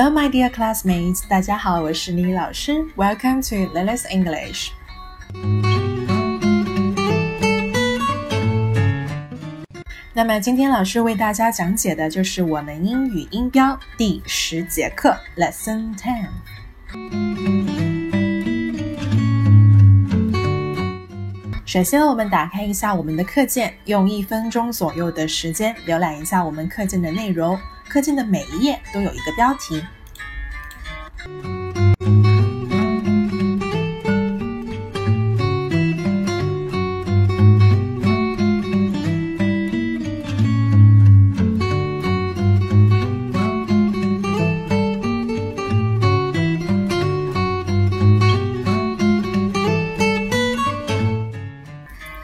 Hello, my dear classmates，大家好，我是李老师。Welcome to Lily's English。那么今天老师为大家讲解的就是我们英语音标第十节课，Lesson Ten。首先，我们打开一下我们的课件，用一分钟左右的时间浏览一下我们课件的内容。课件的每一页都有一个标题。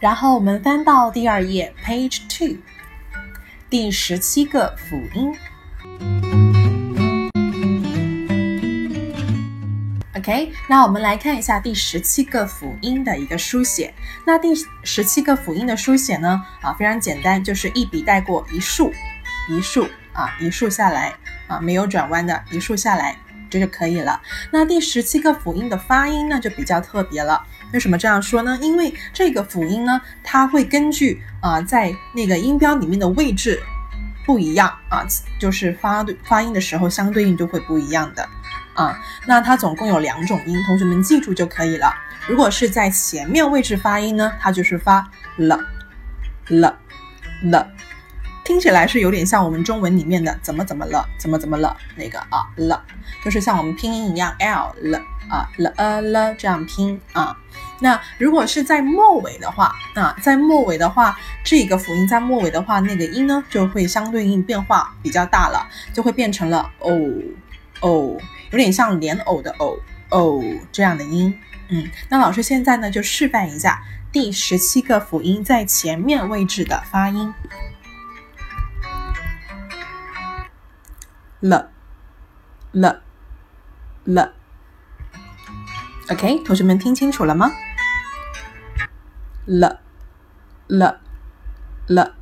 然后我们翻到第二页，Page Two，第十七个辅音。OK，那我们来看一下第十七个辅音的一个书写。那第十七个辅音的书写呢？啊，非常简单，就是一笔带过一竖，一竖啊，一竖下来啊，没有转弯的，一竖下来。这就可以了。那第十七个辅音的发音呢，就比较特别了。为什么这样说呢？因为这个辅音呢，它会根据啊，在那个音标里面的位置不一样啊，就是发发音的时候相对应就会不一样的啊。那它总共有两种音，同学们记住就可以了。如果是在前面位置发音呢，它就是发了了了。听起来是有点像我们中文里面的怎么怎么了，怎么怎么了那个啊了，就是像我们拼音一样 l 了啊了呃了这样拼啊。那如果是在末尾的话啊，在末尾的话，这个辅音在末尾的话，那个音呢就会相对应变化比较大了，就会变成了哦哦，有点像莲藕的藕藕这样的音。嗯，那老师现在呢就示范一下第十七个辅音在前面位置的发音。了，了，了。OK，同学们听清楚了吗？了，了，了。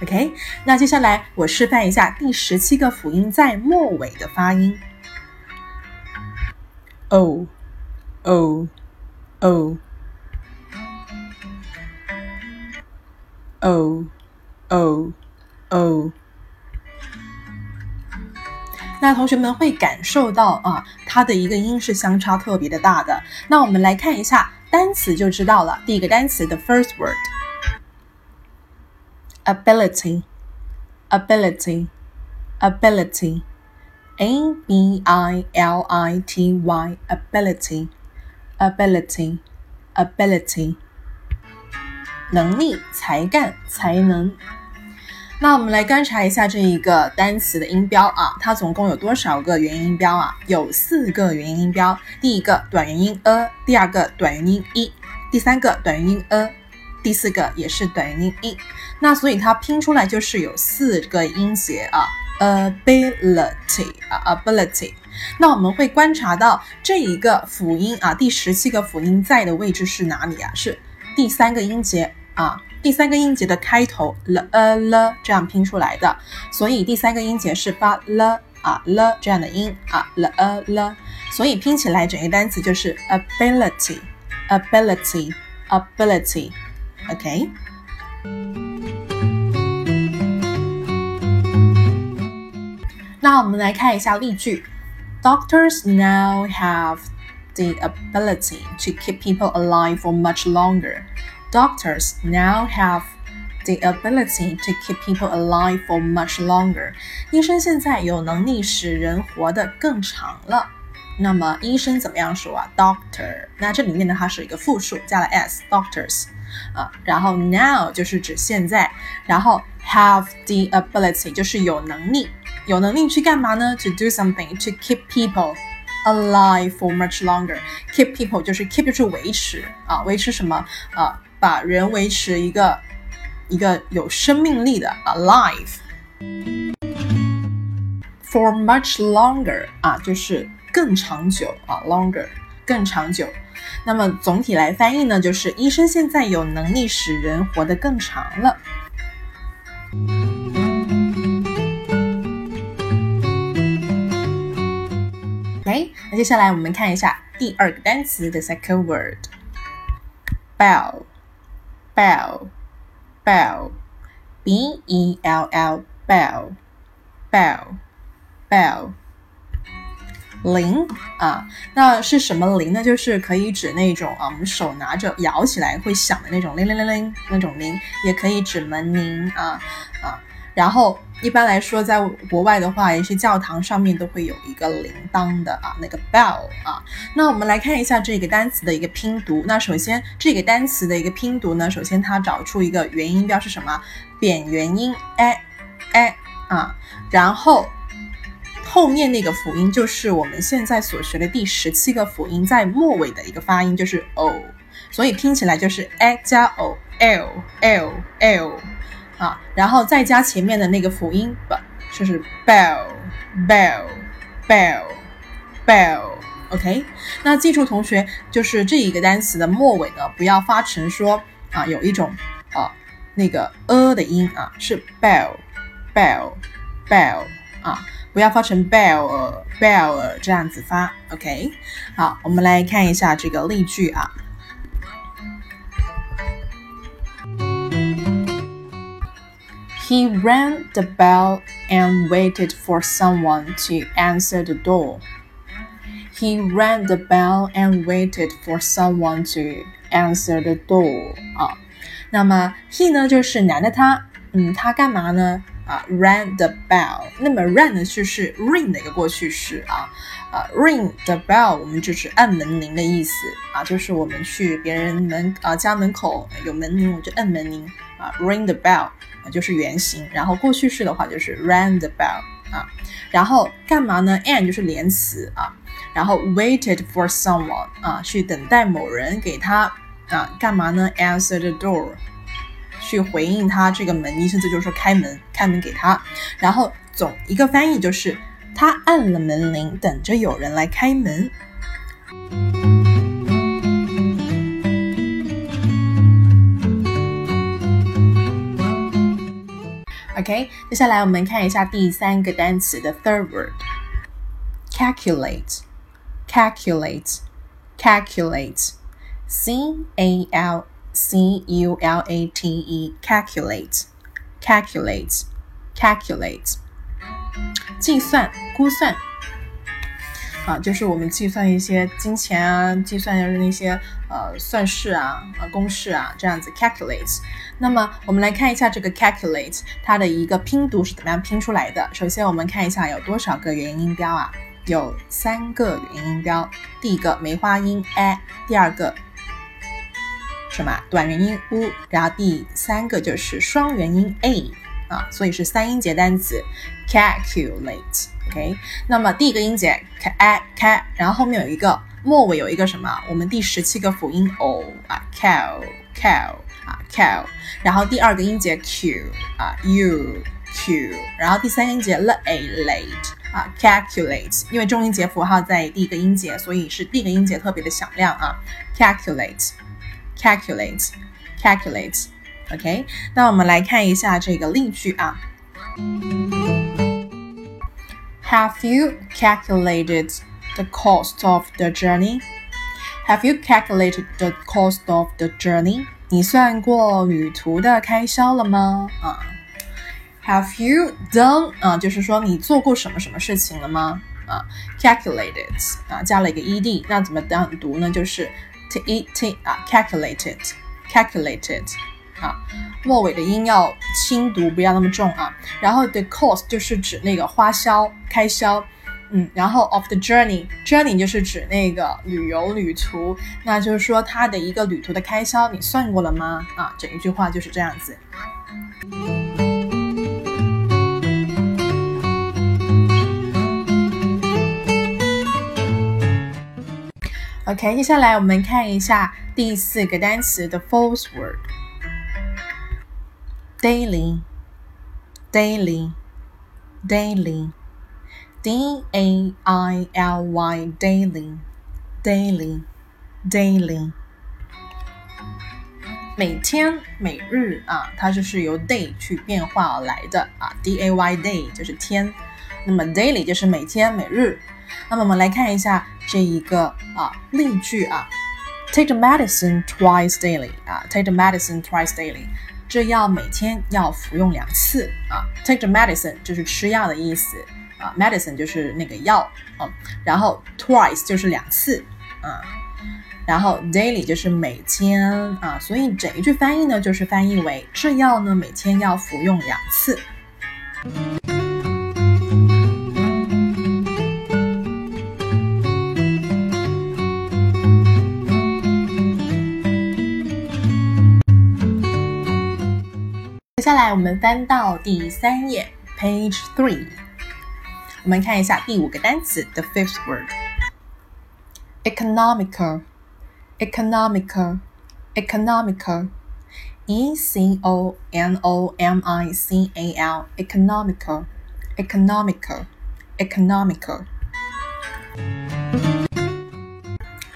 OK，那接下来我示范一下第十七个辅音在末尾的发音。o o o o o o 那同学们会感受到啊，它的一个音是相差特别的大的。那我们来看一下单词就知道了。第一个单词的 first word ability, ability, ability, a b i l i t y，ability，ability，ability，能力、才干、才能。那我们来观察一下这一个单词的音标啊，它总共有多少个元音音标啊？有四个元音音标。第一个短元音 a，第二个短元音 i，第三个短元音 a，第四个也是短元音 i。那所以它拼出来就是有四个音节啊，ability 啊，ability。那我们会观察到这一个辅音啊，第十七个辅音在的位置是哪里啊？是第三个音节啊。第三个音节的开头了呃了这样拼出来的，所以第三个音节是发了啊了这样的音啊了呃了，所以拼起来整个单词就是 ability，ability，ability，OK 那我们来看一下例句，Doctors now have the ability to keep people alive for much longer. Doctors now have the ability to keep people alive for much longer. 医生现在有能力使人活得更长了。那么医生怎么样说啊？Doctor。那这里面呢，它是一个复数，加了 s，doctors 啊。然后 now 就是指现在，然后 have the ability 就是有能力， 有能力去干嘛呢？To do something to keep people alive for much longer. Keep people 就是 keep 就是维持啊，维持什么啊？把人维持一个一个有生命力的 alive for much longer 啊，就是更长久啊，longer 更长久。那么总体来翻译呢，就是医生现在有能力使人活得更长了。OK，那接下来我们看一下第二个单词的 second word，bell，bell，bell，b e l l，bell，bell，bell。铃啊，那是什么铃呢？就是可以指那种啊，我们手拿着摇起来会响的那种铃铃铃铃那种铃，也可以指门铃啊啊。然后一般来说，在国外的话，一些教堂上面都会有一个铃铛的啊，那个 bell 啊。那我们来看一下这个单词的一个拼读。那首先这个单词的一个拼读呢，首先它找出一个元音标是什么？扁元音 a a 啊，然后。后面那个辅音就是我们现在所学的第十七个辅音，在末尾的一个发音就是 o，所以拼起来就是 a 加 o，l l l 啊，然后再加前面的那个辅音不就是 bell bell bell bell，OK？那记住同学，就是这一个单词的末尾呢，不要发成说啊有一种啊那个 a 的音啊，是 bell bell bell 啊。不要发成 bell bell 这样子发，OK？好，我们来看一下这个例句啊。He rang the bell and waited for someone to answer the door. He rang the bell and waited for someone to answer the door. 啊，那么 he 呢就是男的他，嗯，他干嘛呢？啊，rang the bell。那么 rang 呢就是 ring 的一个过去式啊，啊，ring the bell 我们就是按门铃的意思啊，就是我们去别人门啊家门口有门铃，我们就按门铃啊，ring the bell 啊 就是原形，然后过去式的话就是 rang the bell 啊，然后干嘛呢？and 就是连词啊，然后 waited for someone 啊，去等待某人给他啊干嘛呢？answer the door。去回应他这个门，意思就是说开门，开门给他。然后总一个翻译就是他按了门铃，等着有人来开门。OK，接下来我们看一下第三个单词的 third word，calculate，calculate，calculate，C A L。C U L A T E calculate calculate calculate 计算估算啊，就是我们计算一些金钱啊，计算的那些 呃算式啊呃公式啊这样子 calculate。那么我们来看一下这个 calculate 它的一个拼读是怎么样拼出来的。首先我们看一下有多少个元音标啊？有三个元音标，第一个梅花音 a，第二个。什么短元音 u，然后第三个就是双元音 a 啊，所以是三音节单词 calculate，OK。那么第一个音节 ca ca，然后后面有一个末尾有一个什么？我们第十七个辅音 o 啊 cal cal 啊 cal，然后第二个音节 q 啊 u q，然后第三个音节 l a late 啊 calculate，因为重音节符号在第一个音节，所以是第一个音节特别的响亮啊 calculate。calculate calculate OK，那我们来看一下这个例句啊。Have you calculated the cost of the journey? Have you calculated the cost of the journey? 你算过旅途的开销了吗？啊，Have you done 啊，就是说你做过什么什么事情了吗？啊，calculated 啊，加了一个 ed，那怎么当读呢？就是 te-te 啊，calculated，calculated 啊，末尾的音要轻读，不要那么重啊。然后 the cost 就是指那个花销、开销，嗯，然后 of the journey，journey 就是指那个旅游旅途，那就是说它的一个旅途的开销，你算过了吗？啊，整一句话就是这样子。OK，接下来我们看一下第四个单词的 fourth word，daily，daily，daily，d a i l y，daily，daily，daily，每天、每日啊，它就是由 day 去变化而来的啊，d a y day 就是天，那么 daily 就是每天、每日。那么我们来看一下这一个啊例句啊，Take the medicine twice daily 啊，Take the medicine twice daily，这药每天要服用两次啊，Take the medicine 就是吃药的意思啊，medicine 就是那个药啊，然后 twice 就是两次啊。然后 daily 就是每天啊，所以整一句翻译呢，就是翻译为这药呢每天要服用两次。接下来我们翻到第三页，page three，我们看一下第五个单词，the fifth word，economical。economical, economical, e c o n o m i c a l, economical, economical, economical，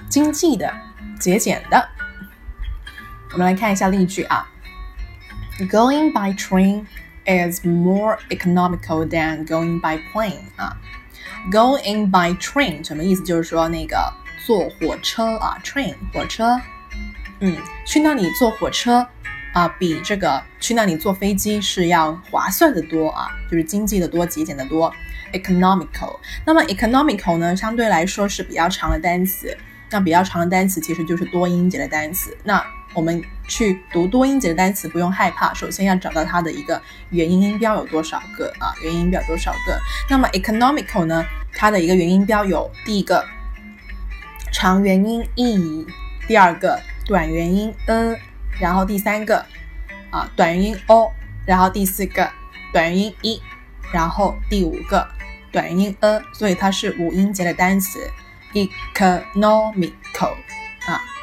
经济的，节俭的。我们来看一下例句啊，Going by train is more economical than going by plane 啊。Going by train 什么意思？就是说那个坐火车啊，train 火车，嗯，去那里坐火车啊，比这个去那里坐飞机是要划算的多啊，就是经济的多，节俭的多，economical。那么 economical 呢，相对来说是比较长的单词，那比较长的单词其实就是多音节的单词。那我们去读多音节的单词不用害怕，首先要找到它的一个元音音标有多少个啊，元音音标多少个。那么 economical 呢，它的一个元音标有第一个。长元音 e，第二个短元音 n，然后第三个啊短元音 o，然后第四个短元音 e，然后第五个短元音 a，所以它是五音节的单词，economical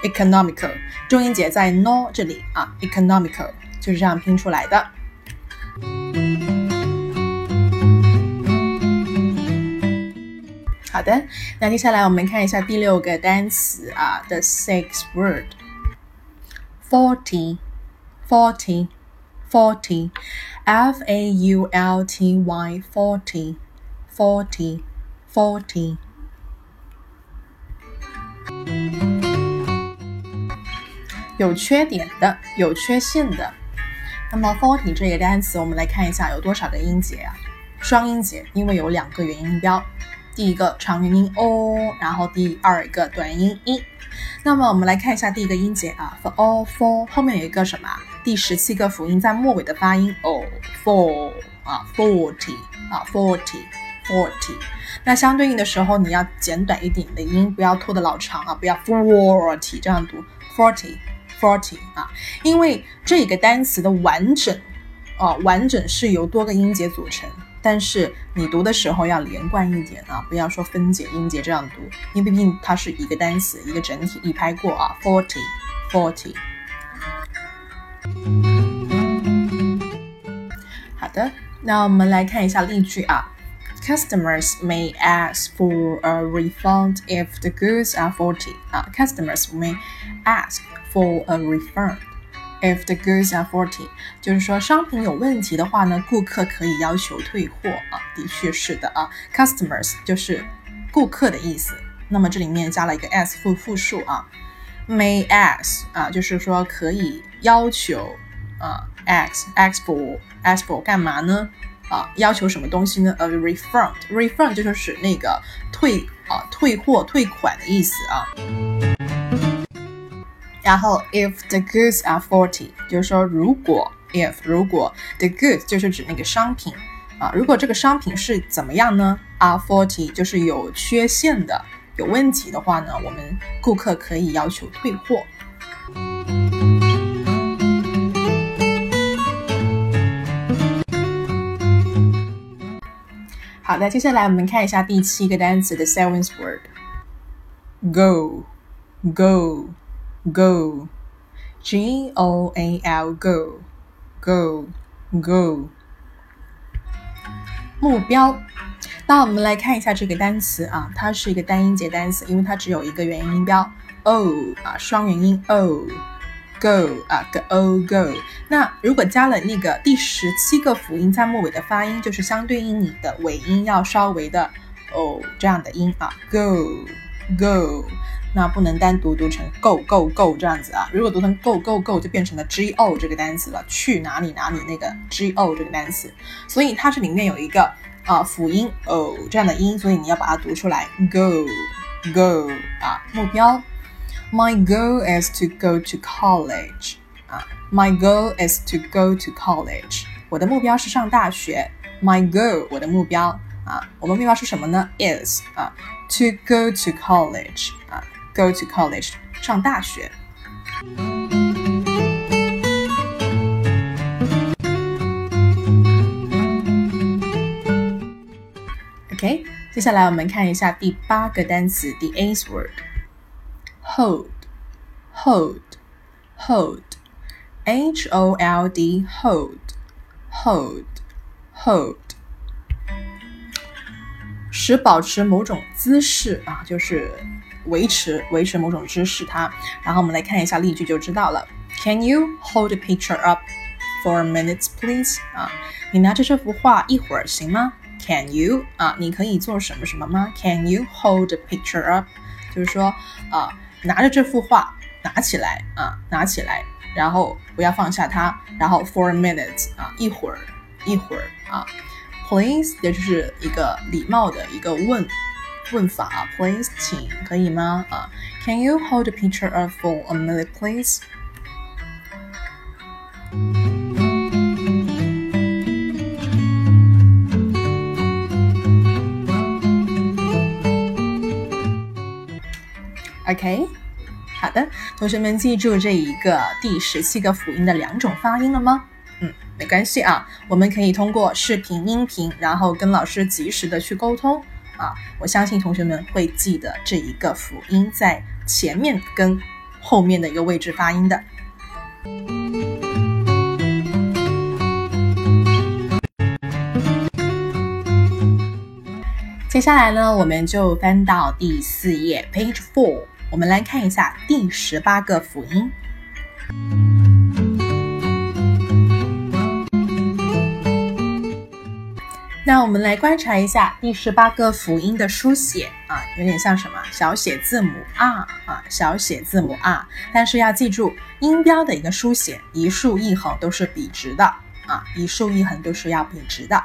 ，economical，重音节在 no 这里啊，economical 就是这样拼出来的。好的，那接下来我们看一下第六个单词啊，the sixth word，forty，forty，forty，f a u l t y，forty，forty，forty， 有缺点的，有缺陷的。那么 forty 这个单词，我们来看一下有多少个音节啊？双音节，因为有两个元音标。第一个长元音 o，然后第二个短音 e。那么我们来看一下第一个音节啊，for all four 后面有一个什么？第十七个辅音在末尾的发音 o four 啊 forty 啊 forty forty。那相对应的时候你要简短一点的音，不要拖得老长啊，不要 forty 这样读 forty forty 啊，因为这个单词的完整啊完整是由多个音节组成。但是你读的时候要连贯一点啊，不要说分解音节这样读，因为毕竟它是一个单词，一个整体一拍过啊。Forty，forty。好的，那我们来看一下例句啊。Customers may ask for a refund if the goods are faulty 啊。Customers may ask for a refund。If the goods are faulty，就是说商品有问题的话呢，顾客可以要求退货啊。的确是的啊，customers 就是顾客的意思。那么这里面加了一个 s 复复数啊，may as 啊，就是说可以要求啊，as as for as for 干嘛呢？啊，要求什么东西呢？A refund，refund 就是那个退啊，退货退款的意思啊。然后，if the goods are faulty，就是说如果 if 如果 the goods 就是指那个商品啊，如果这个商品是怎么样呢？are faulty 就是有缺陷的、有问题的话呢，我们顾客可以要求退货。好的，接下来我们看一下第七个单词的 seventh word，go，go。Go, G O G O A L, go, go, go。目标。那我们来看一下这个单词啊，它是一个单音节单词，因为它只有一个元音音标。O 啊，双元音。O，go 啊，go go。那如果加了那个第十七个辅音在末尾的发音，就是相对应你的尾音要稍微的哦这样的音啊，go go，那不能单独读成 go go go 这样子啊，如果读成 go go go 就变成了 g o 这个单词了，去哪里哪里那个 g o 这个单词，所以它这里面有一个啊辅音 o 这样的音，所以你要把它读出来，go go 啊，目标，my goal is to go to college 啊，my goal is to go to college，我的目标是上大学，my goal 我的目标。啊，我们目标是什么呢？Is。啊，to go to college ，go to college 上大学。OK，接下来我们看一下第八个单词，the eighth word，hold，hold，hold，H O L D，hold，hold，hold。使保持某种姿势啊，就是 维持维持某种姿势。它，然后我们来看一下例句就知道了。Can you hold a picture up for a minute, please？啊，你拿着这幅画一会儿行吗？Can you？啊，你可以做什么什么吗？Can you hold a picture up？就是说啊，拿着这幅画拿起来啊，拿起来，然后不要放下它，然后 for a minute 啊，一会儿一会儿啊。Please，也就是一个礼貌的一个问问法。Please，请可以吗？啊，Can you hold a picture of for a minute, please? OK，好的，同学们记住这一个第十七个辅音的两种发音了吗？嗯，没关系啊，我们可以通过视频、音频，然后跟老师及时的去沟通啊。我相信同学们会记得这一个辅音在前面跟后面的一个位置发音的。接下来呢，我们就翻到第四页，Page Four，我们来看一下第十八个辅音。那我们来观察一下第十八个辅音的书写啊，有点像什么小写字母 R 啊，小写字母 R。但是要记住，音标的一个书写，一竖一横都是笔直的啊，一竖一横都是要笔直的。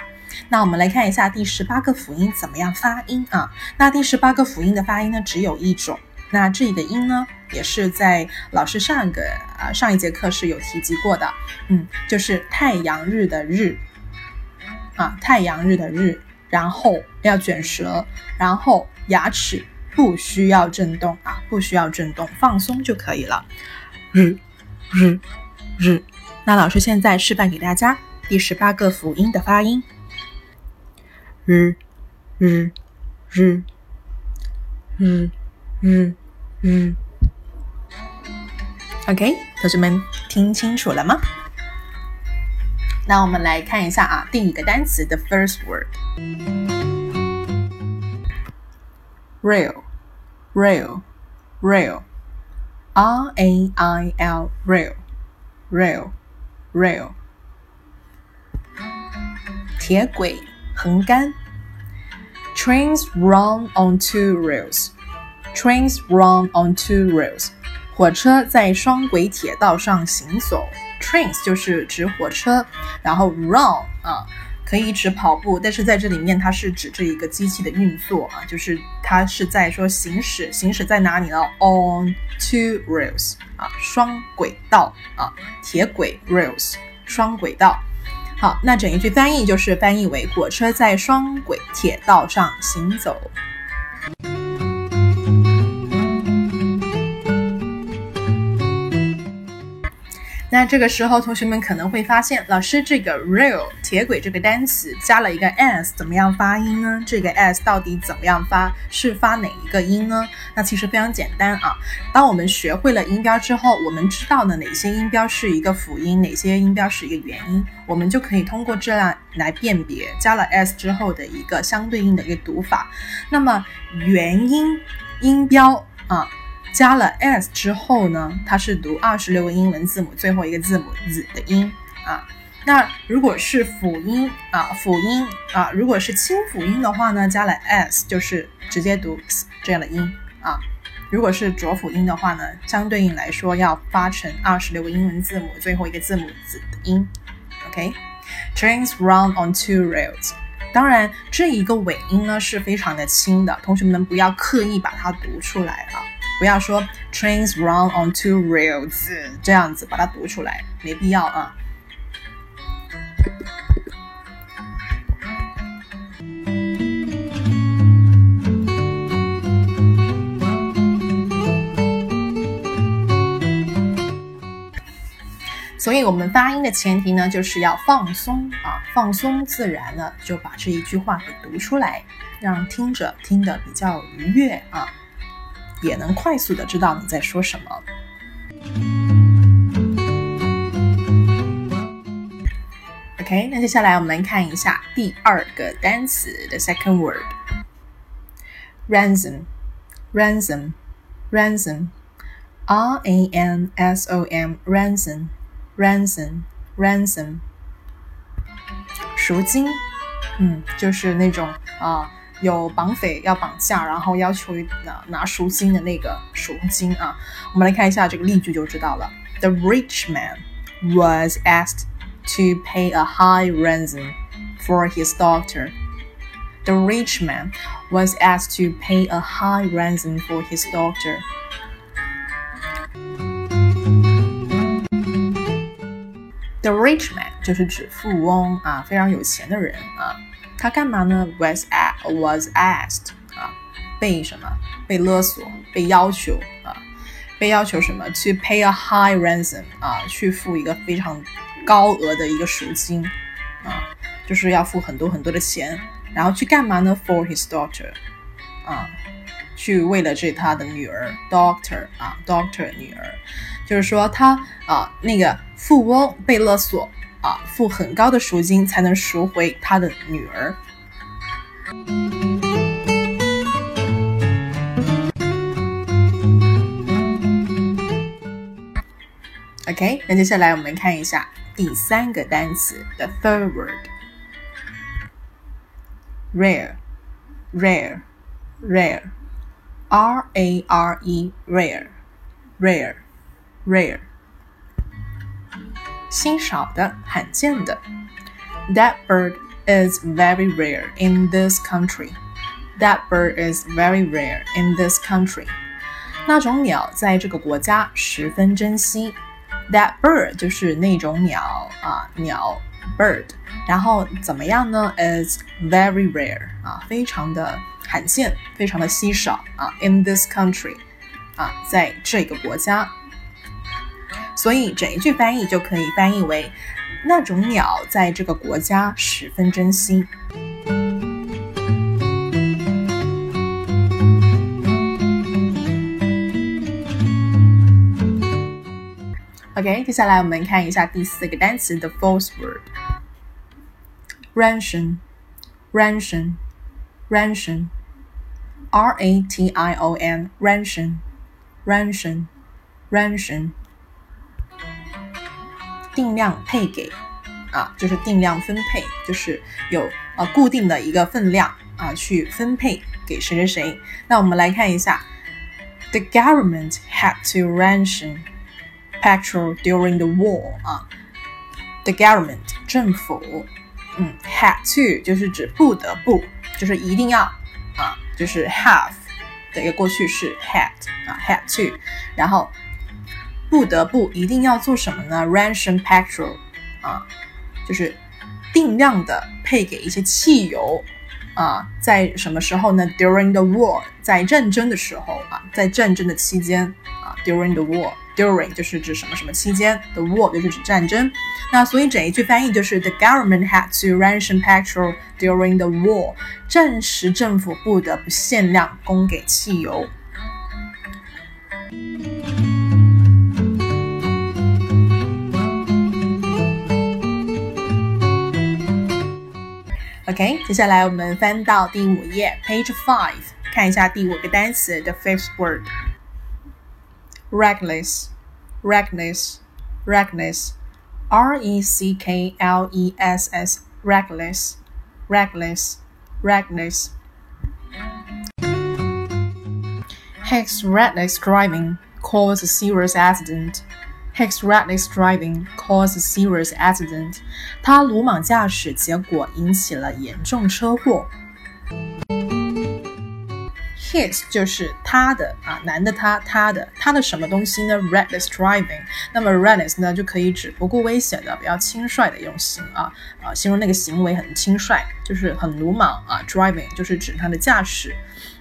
那我们来看一下第十八个辅音怎么样发音啊？那第十八个辅音的发音呢，只有一种。那这个音呢，也是在老师上一个啊上一节课是有提及过的，嗯，就是太阳日的日。啊，太阳日的日，然后要卷舌，然后牙齿不需要震动啊，不需要震动，放松就可以了。日，日，日。那老师现在示范给大家第十八个辅音的发音。日，日，日，日，日，日。OK，同学们听清楚了吗？那我们来看一下啊，第一个单词，the first word，rail，rail，rail，r a i l，rail，rail，rail，铁轨，横杆，trains run on two rails，trains run on two rails，火车在双轨铁道上行走。Trains 就是指火车，然后 run 啊可以指跑步，但是在这里面它是指这一个机器的运作啊，就是它是在说行驶，行驶在哪里呢？On two rails 啊，双轨道啊，铁轨 rails 双轨道。好，那整一句翻译就是翻译为火车在双轨铁道上行走。那这个时候，同学们可能会发现，老师这个 rail 铁轨这个单词加了一个 s，怎么样发音呢？这个 s 到底怎么样发？是发哪一个音呢？那其实非常简单啊。当我们学会了音标之后，我们知道了哪些音标是一个辅音，哪些音标是一个元音，我们就可以通过这样来辨别加了 s 之后的一个相对应的一个读法。那么元音音标啊。加了 s 之后呢，它是读二十六个英文字母最后一个字母 z 的音啊。那如果是辅音啊，辅音啊，如果是清辅音的话呢，加了 s 就是直接读 s 这样的音啊。如果是浊辅音的话呢，相对应来说要发成二十六个英文字母最后一个字母子的音。OK，trains run on two rails。当然，这一个尾音呢是非常的轻的，同学们不要刻意把它读出来啊。不要说 trains run on two rails 这样子把它读出来，没必要啊。所以，我们发音的前提呢，就是要放松啊，放松自然的就把这一句话给读出来，让听者听得比较愉悦啊。也能快速的知道你在说什么。OK，那接下来我们来看一下第二个单词的 second word，ransom，ransom，ransom，R A N S O M，ransom，ransom，ransom，赎金，嗯，就是那种啊。有绑匪要绑架，然后要求拿拿赎金的那个赎金啊。我们来看一下这个例句就知道了。The rich man was asked to pay a high ransom for his daughter. The rich man was asked to pay a high ransom for his daughter. The rich man 就是指富翁啊，非常有钱的人啊。 他干嘛呢？Was a was asked 啊，被什么？被勒索，被要求啊，被要求什么？To pay a high ransom 啊，去付一个非常高额的一个赎金啊，就是要付很多很多的钱，然后去干嘛呢？For his daughter 啊，去为了这他的女儿，daughter 啊，daughter 女儿，就是说他啊，那个富翁被勒索。啊，付很高的赎金才能赎回他的女儿。OK，那接下来我们看一下第三个单词的 third word，rare，rare，rare，R A R E，rare，rare，rare。稀少的、罕见的。That bird is very rare in this country. That bird is very rare in this country. 那种鸟在这个国家十分珍惜。That bird 就是那种鸟啊，鸟 bird。然后怎么样呢？Is very rare 啊，非常的罕见，非常的稀少啊。In this country 啊，在这个国家。所以整一句翻译就可以翻译为：那种鸟在这个国家十分珍惜。OK，接下来我们看一下第四个单词 “the false word，ration，ration，ration，R A T I O N，ration，ration，ration。定量配给，啊，就是定量分配，就是有呃固定的一个分量啊，去分配给谁谁谁。那我们来看一下，The government had to ration petrol during the war 啊，The government 政府，嗯，had to 就是指不得不，就是一定要啊，就是 have 的一个过去式 had 啊，had to，然后。不得不一定要做什么呢？Ration petrol，啊，就是定量的配给一些汽油，啊，在什么时候呢？During the war，在战争的时候啊，在战争的期间啊，During the war，During 就是指什么什么期间，The war 就是指战争。那所以整一句翻译就是 The government had to ration petrol during the war，战时政府不得不限量供给汽油。OK，接下来我们翻到第五页，Page Five，看一下第五个单词的 fifth word，reckless，reckless，reckless，R R E C K L E S S reckless reckless reckless Hicks reckless driving caused a serious accident. His reckless driving caused a serious accident. 他鲁莽驾驶，结果引起了严重车祸。His 就是他的啊，男的他，他的他的什么东西呢？Reckless driving。那么 reckless 呢，就可以指不顾危险的、比较轻率的用行啊啊，形容那个行为很轻率，就是很鲁莽啊。Driving 就是指他的驾驶，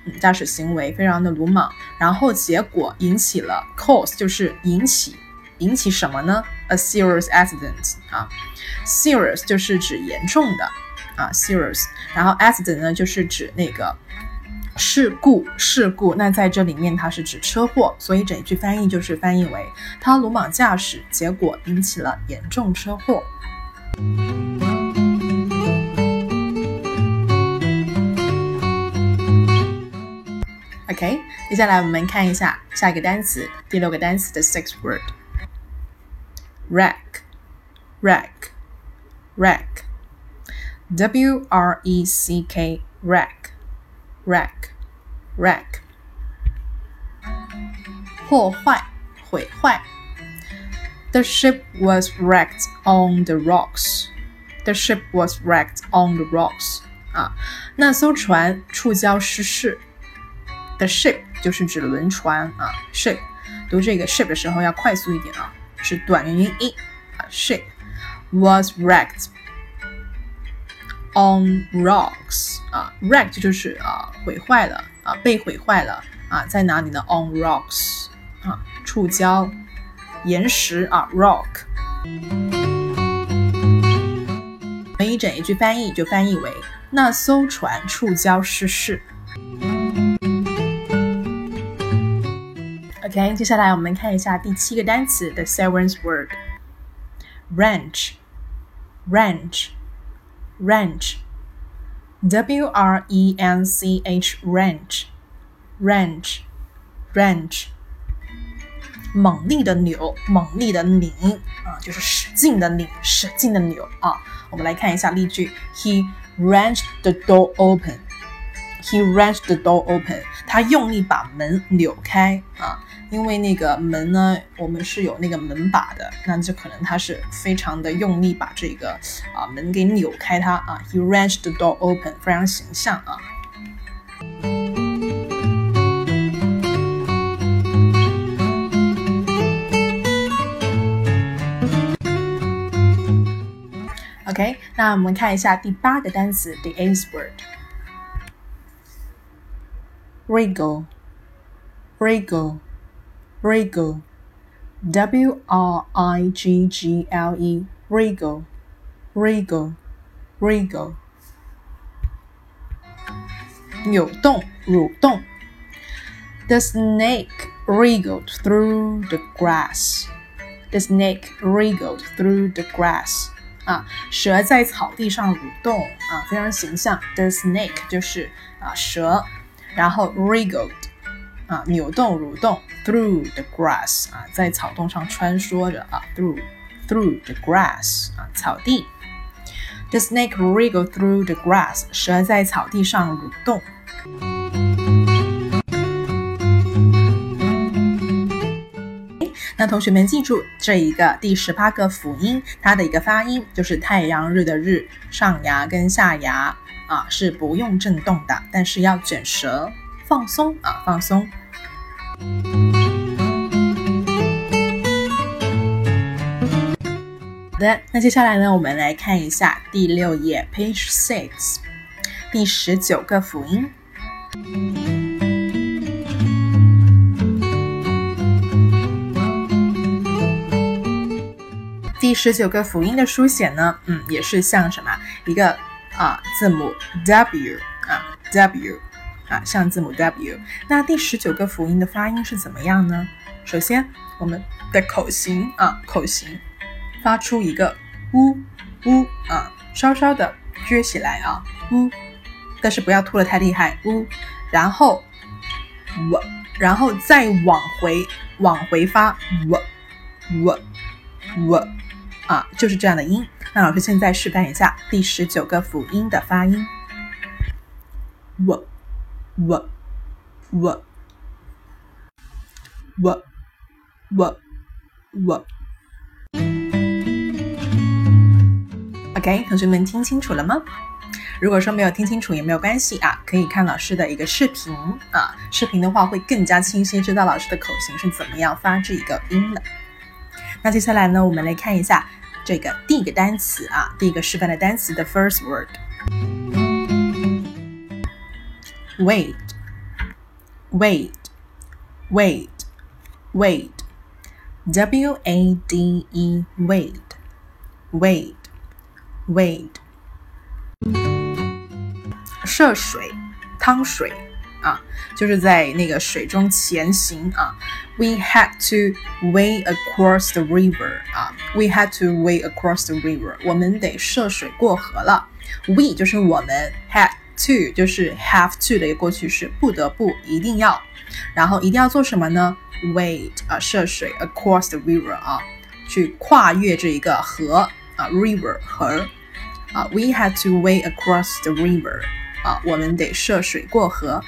嗯，驾驶行为非常的鲁莽，然后结果引起了 cause 就是引起引起什么呢？A serious accident 啊，serious 就是指严重的啊，serious，然后 accident 呢就是指那个。事故，事故，那在这里面它是指车祸，所以整句翻译就是翻译为他鲁莽驾驶，结果引起了严重车祸。OK，接下来我们看一下下一个单词，第六个单词的 sixth word word，wreck，wreck，wreck，W R E C K，wreck。wreck, wreck，破坏、毁坏。The ship was wrecked on the rocks. The ship was wrecked on the rocks. 啊，那艘船触礁失事。The ship 就是指轮船啊，ship。读这个 ship 的时候要快速一点啊， 是短元音 e 啊，ship was wrecked On rocks 啊，wrecked 就是啊毁坏了啊被毁坏了啊在哪里呢？On rocks 啊触礁岩石啊 rock。我们一整一句翻译就翻译为那艘船触礁失事。OK，接下来我们看一下第七个单词，the seventh word，wrench，wrench。wrench, W R E N C H wrench, wrench, wrench，猛力的扭，猛力的拧啊，就是使劲的拧，使劲的扭啊。我们来看一下例句：He wrenched the door open. He wrenched the door open. 他用力把门扭开啊。 因为那个门呢，我们是有那个门把的，那就可能他是非常的用力把这个啊门给扭开它啊。He wrenched the door open，非常形象啊。OK，那我们看一下第八个单词，the eighth word，wriggle，wriggle。wriggle, W R I G G L E, wriggle, wriggle, wriggle. 扭动、蠕动。The snake wriggled through the grass. The snake wriggled through the grass. 啊，蛇在草地上蠕动啊，非常形象。The snake 就是啊蛇，然后 wriggled 啊，扭动、蠕动，through the grass 啊，在草洞上穿梭着啊，through through the grass 啊，草地。The snake wriggled through the grass，蛇在草地上蠕动。那同学们记住这一个第十八个辅音，它的一个发音就是太阳日的日，上牙跟下牙啊是不用震动的，但是要卷舌。放松啊，放松。好的，那接下来呢，我们来看一下第六页，page six，第十九个辅音。第十九个辅音的书写呢，嗯，也是像什么一个啊字母 W 啊 W。啊，像字母 W。那第十九个辅音的发音是怎么样呢？首先，我们的口型啊，口型发出一个呜呜啊，稍稍的撅起来啊，呜，但是不要吐的太厉害，呜。然后我，然后再往回往回发我我我啊，就是这样的音。那老师现在示范一下第十九个辅音的发音：w 我我我我我。OK，同学们听清楚了吗？如果说没有听清楚也没有关系啊，可以看老师的一个视频啊，视频的话会更加清晰，知道老师的口型是怎么样发这一个音的。那接下来呢，我们来看一下这个第一个单词啊，第一个示范的单词的 first word word，wade，wade，wade，wade，w a d e，wade，wade，wade。涉水、趟水啊，就是在那个水中前行啊。We had to wade across the river 啊。We had to wade across the river。我们得涉水过河了。We 就是我们，had to 就是 have to 的一个过去式，不得不，一定要。然后一定要做什么呢？Wade 啊，涉水 across the river 啊，去跨越这一个河啊，river 河。啊，we had to wade across the river。啊，我们得涉水过河。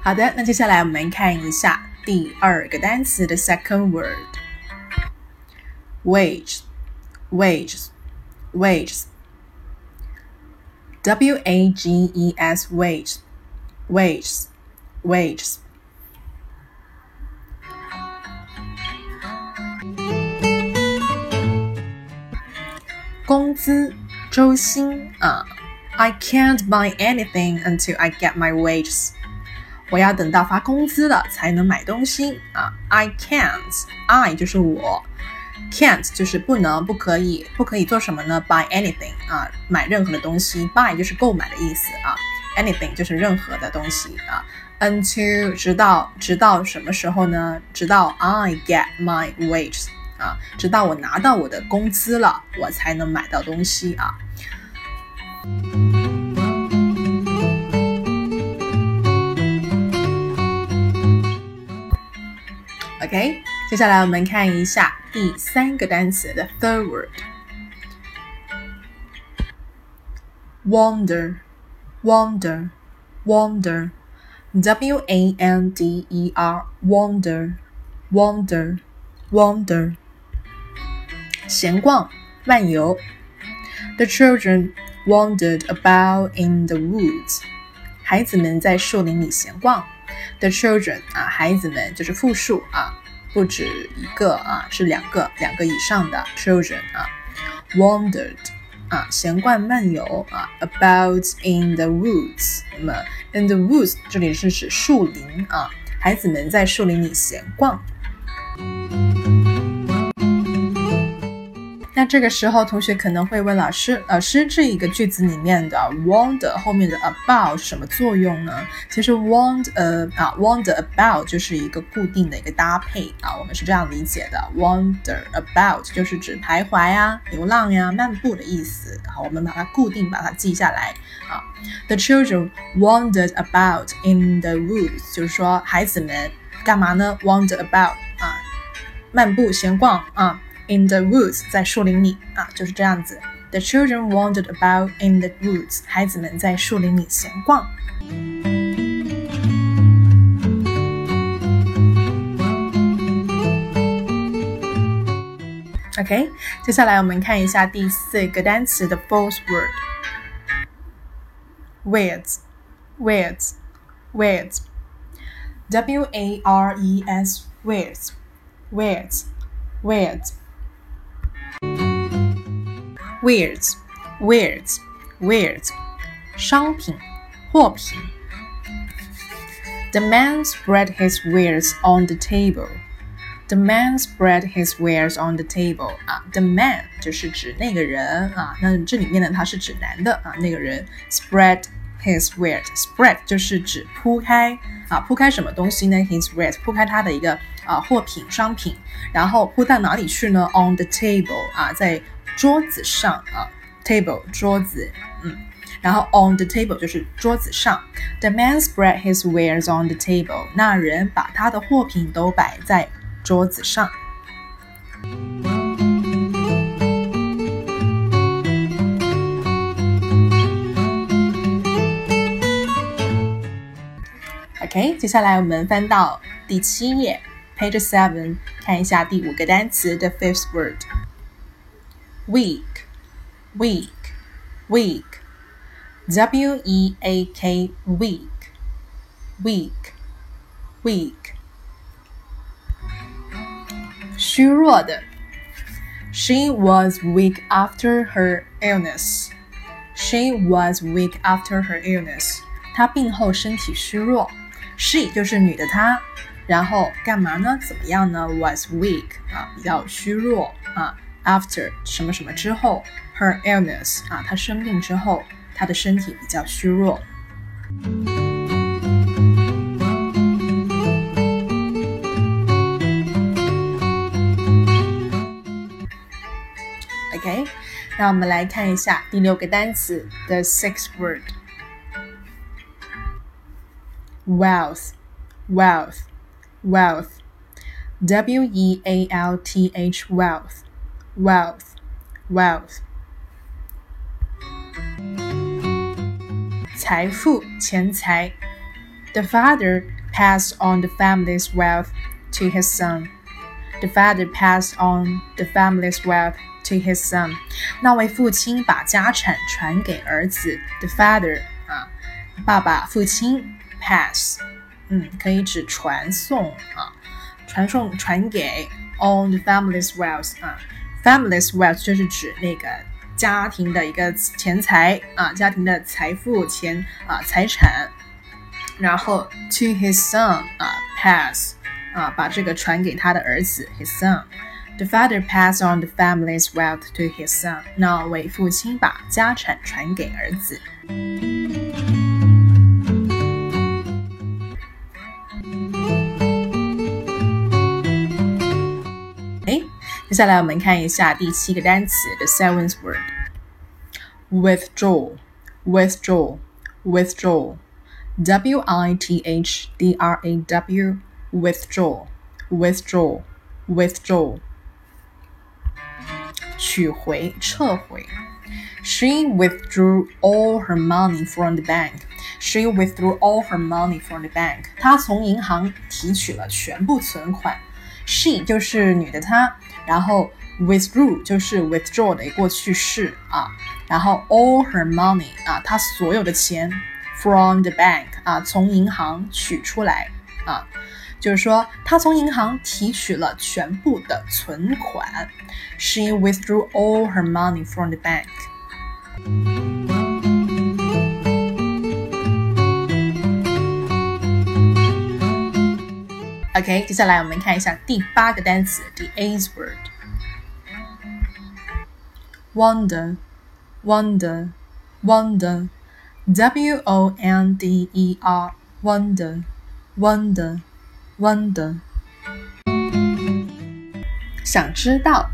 好的，那接下来我们看一下第二个单词的 second word，wages，wages，wages，w a g e s，wages，wages，wages。工资，周薪啊！I can't buy anything until I get my wages。 我要等到发工资了才能买东西啊！I can't，I 就是我，can't 就是不能、不可以、不可以做什么呢？Buy anything 啊，买任何的东西，buy 就是购买的意思啊，anything 就是任何的东西啊。Until 直到直到什么时候呢？直到 I get my wages。啊，直到我拿到我的工资了，我才能买到东西啊。OK，接下来我们看一下第三个单词的 third word，wonder，wonder，wonder，W A N D E R，wonder，wonder，wonder。闲逛、漫游。The children wandered about in the woods。孩子们在树林里闲逛。The children 啊，孩子们就是复数啊， 不止一个啊，是两个，两个以上的 children 啊。Wandered 啊，闲逛漫游啊。About in the woods，那么 in the woods 这里是指树林啊，孩子们在树林里闲逛。这个时候，同学可能会问老师：“老师，这一个句子里面的 wander 后面的 about 什么作用呢？”其实 wander 呃啊 wander about 就是一个固定的一个搭配啊，我们是这样理解的：wander about 就是指徘徊呀、流浪呀、漫步的意思。好，我们把它固定，把它记下来啊。The children wandered about in the woods，就是说孩子们干嘛呢？wander about 啊，漫步闲逛啊。In the woods，在树林里啊，就是这样子。The children wandered about in the woods，孩子们在树林里闲逛。OK，接下来我们看一下第四个单词的 fourth word，weirds，weirds，weirds，W A R E S，weirds，weirds，weirds。 Weirds, weirds, weirds，商品、货品。The man spread his wares on the table. The man spread his wares on the table. 啊，the man 就是指那个人啊，那这里面呢，它是指男的啊，那个人 spread his wares. Spread 就是指铺开啊，铺开什么东西呢？His wares 铺开他的一个啊货品、商品，然后铺到哪里去呢？On the table 啊，在 桌子上啊，table 桌子，嗯，然后 on the table 就是桌子上。The man spread his wares on the table。那人把他的货品都摆在桌子上。OK，接下来我们翻到第七页，Page Seven，看一下第五个单词，the fifth word word，weak，weak，weak，W E A K，weak，weak，weak，虚弱的。She was weak after her illness. She was weak after her illness. 她病后身体虚弱。She 就是女的她，然后干嘛呢？怎么样呢？Was weak 啊，比较虚弱啊。 After 什么什么之后，her illness 啊，她生病之后，她的身体比较虚弱。OK，那我们来看一下第六个单词，the sixth word。wealth, wealth, wealth, W E A L T H, wealth, wealth, wealth. 财富，钱财。The father passed on the family's wealth to his son. The father passed on the family's wealth to his son. 那位父亲把家产传给儿子。The father 啊，爸爸，父亲 pass，嗯，可以指传送啊，传送传给 on the family's wealth 啊 ，family's wealth 就是指那个家庭的一个钱财啊，家庭的财富钱啊财产，然后 to his son 啊 pass 啊，把这个传给他的儿子 his son。The father passed on the family's wealth to his son。那位父亲把家产传给儿子。 接下来我们看一下第七个单词，the seventh word，withdraw，withdraw，withdraw，W I T H D R A W，withdraw，withdraw，withdraw，取回，撤回。She withdrew all her money from the bank. She withdrew all her money from the bank. 她从银行提取了全部存款。 She 就是女的她。然后 withdrew 就是 withdraw 的过去式啊，然后 all her money 啊，她所有的钱 from the bank 啊，从银行取出来啊，就是说她从银行提取了全部的存款。She withdrew all her money from the bank. OK，接下来我们看一下第八个单词，the eighth word。Wonder, wonder, wonder, W O N D E R, wonder, wonder, wonder。想知道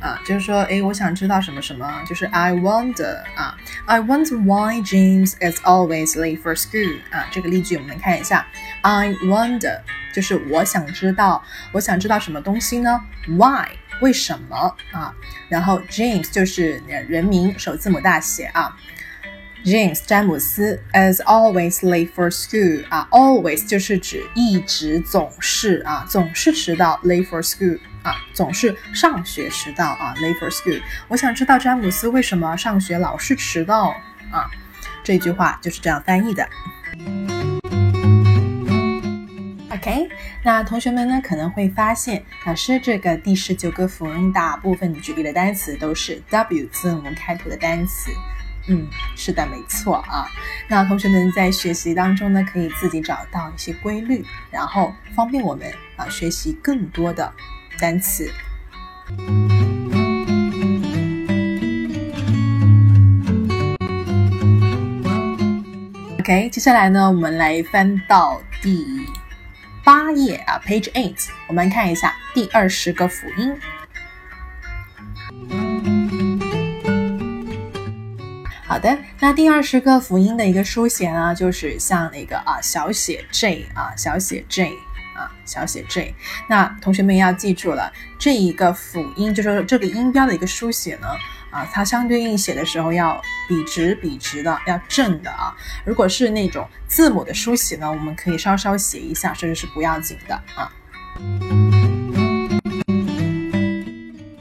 啊，就是说，哎，我想知道什么什么，就是 I wonder 啊，I wonder why James is always late for school 啊。这个例句我们来看一下，I wonder。就是我想知道，我想知道什么东西呢？Why？为什么啊？然后 James 就是人名首字母大写啊，James 詹姆斯 as always late for school 啊，always 就是指一直总是啊，总是迟到 late for school 啊，总是上学迟到啊 late for school。我想知道詹姆斯为什么上学老是迟到啊？这句话就是这样翻译的。OK，那同学们呢可能会发现，老师这个第十九个辅音大部分举例的单词都是 W 字母开头的单词。嗯，是的，没错啊。那同学们在学习当中呢，可以自己找到一些规律，然后方便我们啊学习更多的单词。OK，接下来呢，我们来翻到第。八页啊，Page Eight，我们看一下第二十个辅音。好的，那第二十个辅音的一个书写呢，就是像那个啊小写 j 啊小写 j 啊小写 j。那同学们要记住了，这一个辅音就是这个音标的一个书写呢，啊它相对应写的时候要笔直笔直的，要正的啊。如果是那种字母的书写呢，我们可以稍稍写一下，甚至是不要紧的啊。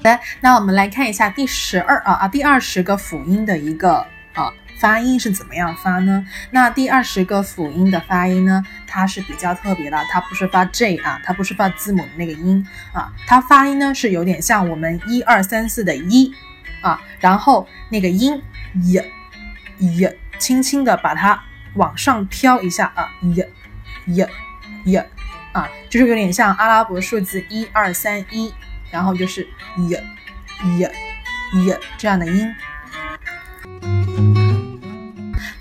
来，那我们来看一下第十二啊啊第二十个辅音的一个。啊，发音是怎么样发呢？那第二十个辅音的发音呢，它是比较特别的，它不是发 J 啊，它不是发字母的那个音啊，它发音呢是有点像我们一二三四的一啊，然后那个音一一，轻轻的把它往上飘一下啊，一一一啊，就是有点像阿拉伯数字一二三一，然后就是一一一这样的音。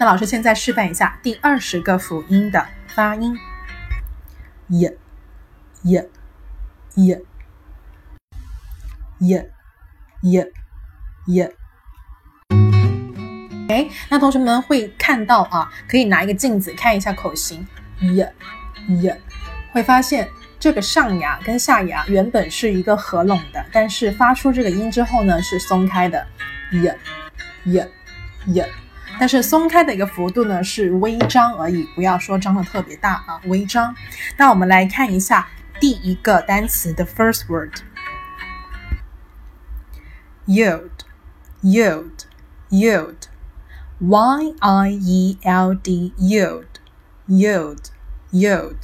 那老师现在示范一下第二十个辅音的发音，y y y y y y。哎，那同学们会看到啊，可以拿一个镜子看一下口型，y y，会发现这个上牙跟下牙原本是一个合拢的，但是发出这个音之后呢，是松开的，y y y。但是松开的一个幅度呢是微张而已，不要说张的特别大啊，微张。那我们来看一下第一个单词的 first word，yield，yield，yield，y i e l d，yield，yield，yield，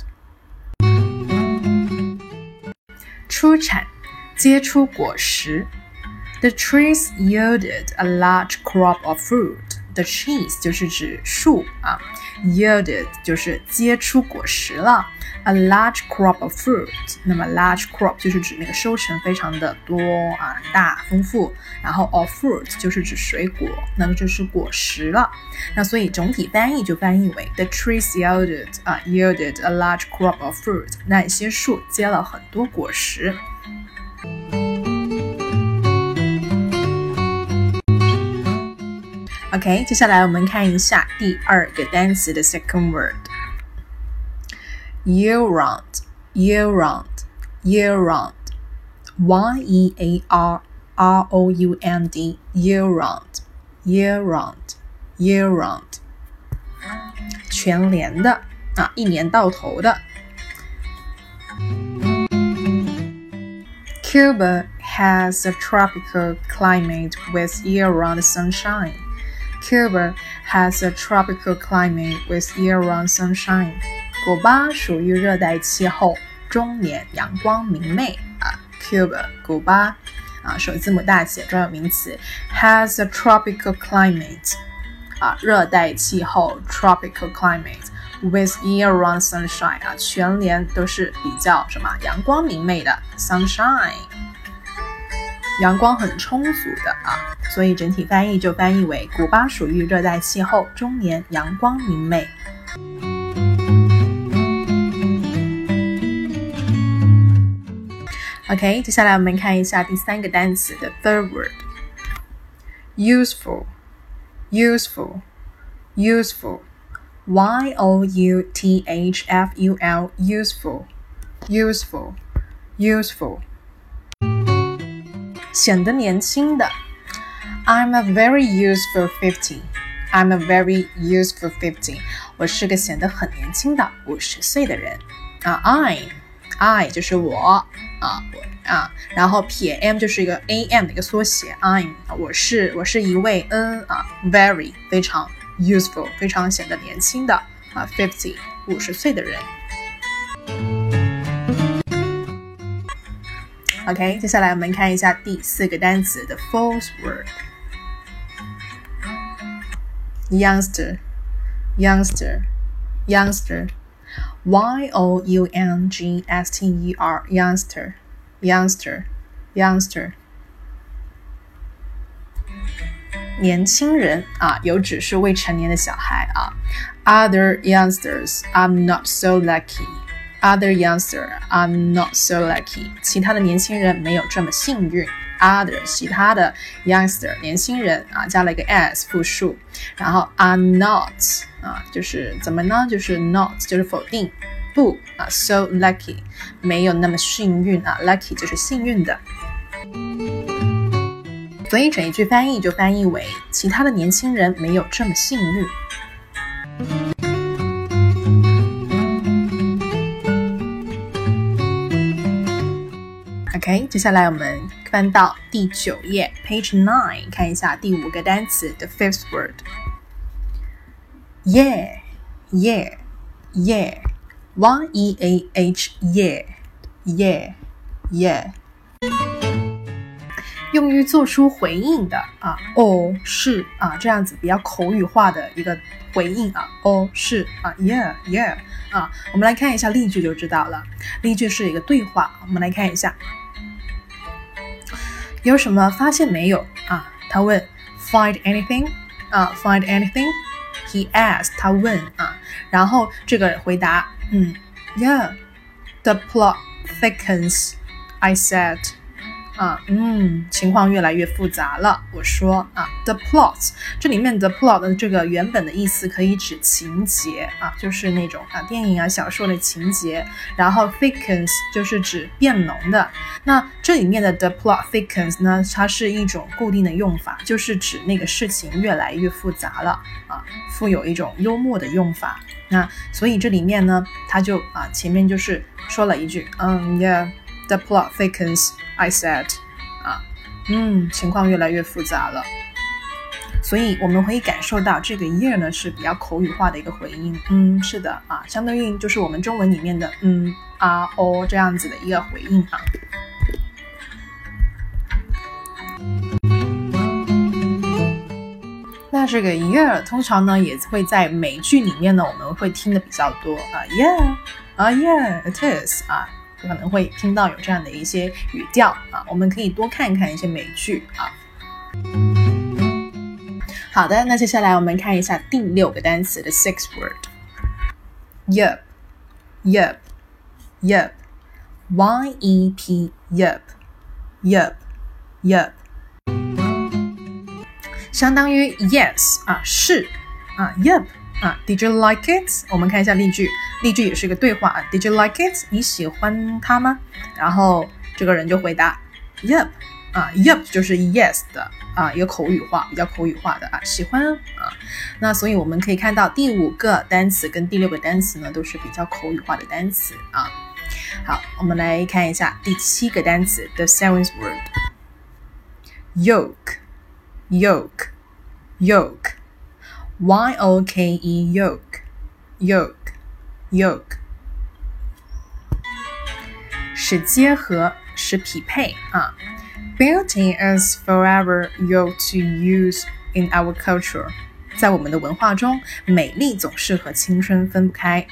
出产，结出果实。The trees yielded a large crop of fruit. The trees 就是指树啊，yielded 就是结出果实了。A large crop of fruit，那么 large crop 就是指那个收成非常的多啊，大丰富。然后 of fruit 就是指水果，那么就是果实了。那所以总体翻译就翻译为 The trees yielded 啊，yielded a large crop of fruit。那些树结了很多果实。OK，接下来我们看一下第二个单词的 second word，year round，year round，year round，y e a r r o u n d，year round，year round，year round，全年的啊，一年到头的。Cuba has a tropical climate with year-round sunshine. Cuba has a tropical climate with year-round sunshine. 古巴属于热带气候，终年阳光明媚啊。Cuba，古巴啊，首字母大写，专有名词，has a tropical climate 啊，热带气候，tropical climate with year-round sunshine 啊，全年都是比较什么阳光明媚的 sunshine。 阳光很充足的啊，所以整体翻译就翻译为古巴属于热带气候，终年阳光明媚。OK，接下来我们看一下第三个单词的 third word，useful，useful，useful，y o u t h f u l，useful，useful，useful。 显得年轻的。I'm a very useful fifty. I'm a very useful fifty. 我是个显得很年轻的五十岁的人啊。I I 就是我啊我啊，然后撇 m 就是一个 a m 的一个缩写。I'm 我是我是一位嗯啊 very 非常 useful 非常显得年轻的啊 fifty 五十岁的人。OK，接下来我们看一下第四个单词的 false word，youngster，youngster，youngster，y o u n g s t e r，youngster，youngster，youngster，年轻人啊，有指是未成年的小孩啊。Other youngsters are not so lucky。 Other youngsters are not so lucky。其他的年轻人没有这么幸运。Other 其他的 youngster 年轻人啊，加了一个 s 复数，然后 are not 啊，就是怎么呢？就是 not 就是否定，不啊，so lucky 没有那么幸运啊，lucky 就是幸运的。所以整一句翻译就翻译为其他的年轻人没有这么幸运。OK，接下来我们翻到第九页，Page Nine，看一下第五个单词，the fifth word。Yeah, yeah, yeah, Y E A H, yeah, yeah, yeah。用于做出回应的啊，哦是啊，这样子比较口语化的一个回应啊，哦是啊，yeah yeah 啊，我们来看一下例句就知道了。例句是一个对话，我们来看一下。有什么发现没有啊？他问，find anything 啊？find anything？He asked，他问啊。然后这个回答，嗯，Yeah，the plot thickens，I said。 啊，嗯，情况越来越复杂了。我说啊，the plot 这里面的 plot 的这个原本的意思可以指情节啊，就是那种啊电影啊小说的情节。然后 thickens 就是指变浓的。那这里面的 the plot thickens 呢，它是一种固定的用法，就是指那个事情越来越复杂了啊，富有一种幽默的用法。那所以这里面呢，它就啊前面就是说了一句，嗯，yeah。The plot thickens, I said. 啊，嗯，情况越来越复杂了。所以我们可以感受到这个 year 呢是比较口语化的一个回音。嗯，是的啊，相当于就是我们中文里面的嗯啊哦这样子的一个回应啊。那这个 year 通常呢也会在美剧里面呢我们会听的比较多啊，yeah 啊 yeah it is 啊。可能会听到有这样的一些语调啊，我们可以多看看一些美剧啊。好的，那接下来我们看一下第六个单词的 six word，yup，yup，yup，y e p yup，yup，yup，相当于 yes 啊，是啊，yup。啊，Did you like it？我们看一下例句，例句也是一个对话啊。Did you like it？你喜欢它吗？然后这个人就回答，Yep。啊，Yep 就是 yes 的啊，一个口语化，比较口语化的啊，喜欢啊。那所以我们可以看到第五个单词跟第六个单词呢，都是比较口语化的单词啊。好，我们来看一下第七个单词，the seventh word，yoke，yoke，yoke。y o k e yoke yoke yoke 使结合，使匹配啊。Beauty is forever yoked to use in our culture，在我们的文化中，美丽总是和青春分不开。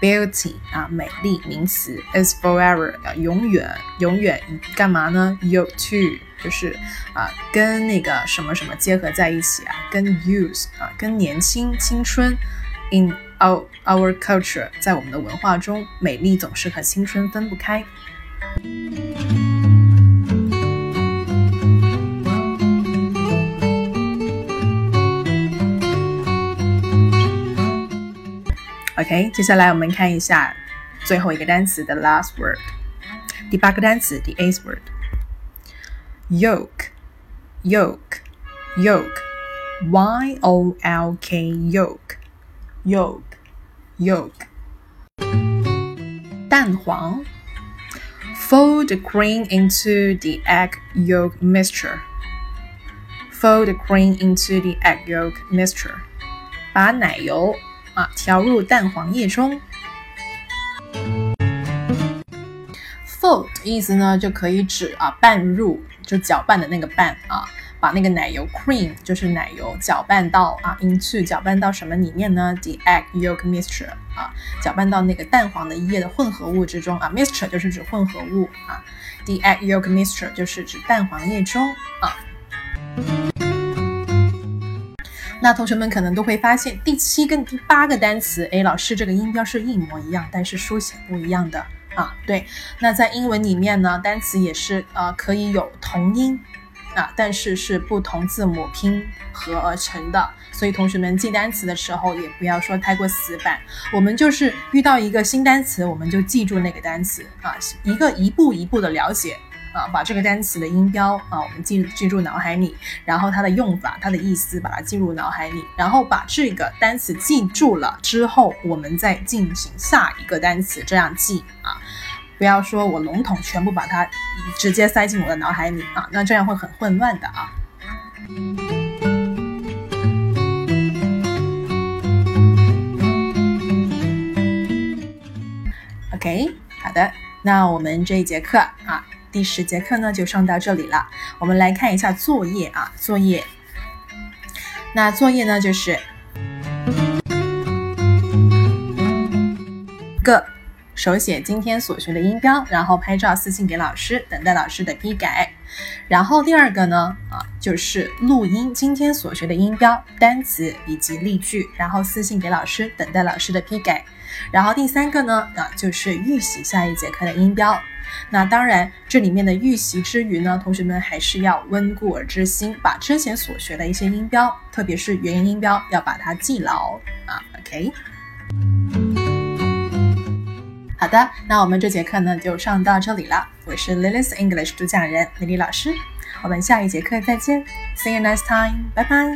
Beauty 啊，美丽名词 is forever 啊，永远永远干嘛呢？Yoked to 就是啊，跟那个什么什么结合在一起啊，跟 use 啊，跟年轻青春 in our our culture，在我们的文化中，美丽总是和青春分不开。OK，接下来我们看一下最后一个单词的 last word，第八个单词，the eighth word。Yoke, yoke, yoke, y o l k, yoke, yoke, yoke。蛋黄。Fold the cream into the egg yolk mixture. Fold the cream into the egg yolk mixture. 把奶油啊调入蛋黄液中。Fold 意思呢就可以指啊拌入， 就搅拌的那个拌啊，把那个奶油 cream 就是奶油搅拌到啊 into 搅拌到什么里面呢？The egg yolk mixture 啊，搅拌到那个蛋黄的液的混合物之中啊，mixture 就是指混合物啊，The egg yolk mixture 就是指蛋黄液中啊。那同学们可能都会发现，第七跟第八个单词，哎，老师这个音标是一模一样，但是书写不一样的啊。对，那在英文里面呢，单词也是呃可以有同音啊，但是是不同字母拼合而成的。所以同学们记单词的时候也不要说太过死板，我们就是遇到一个新单词，我们就记住那个单词啊，一个一步一步的了解。啊，把这个单词的音标啊，我们记记住脑海里，然后它的用法、它的意思，把它记入脑海里，然后把这个单词记住了之后，我们再进行下一个单词，这样记啊，不要说我笼统全部把它直接塞进我的脑海里啊，那这样会很混乱的啊。OK，好的，那我们这一节课啊。第十节课呢就上到这里了，我们来看一下作业啊，作业。那作业呢就是个手写今天所学的音标，然后拍照私信给老师，等待老师的批改。然后第二个呢啊就是录音今天所学的音标、单词以及例句，然后私信给老师，等待老师的批改。然后第三个呢啊就是预习下一节课的音标。那当然，这里面的预习之余呢，同学们还是要温故而知新，把之前所学的一些音标，特别是元音音标，要把它记牢啊。OK，好的，那我们这节课呢就上到这里了。我是 Lily's English 主讲人李丽老师，我们下一节课再见，See you next time，拜拜。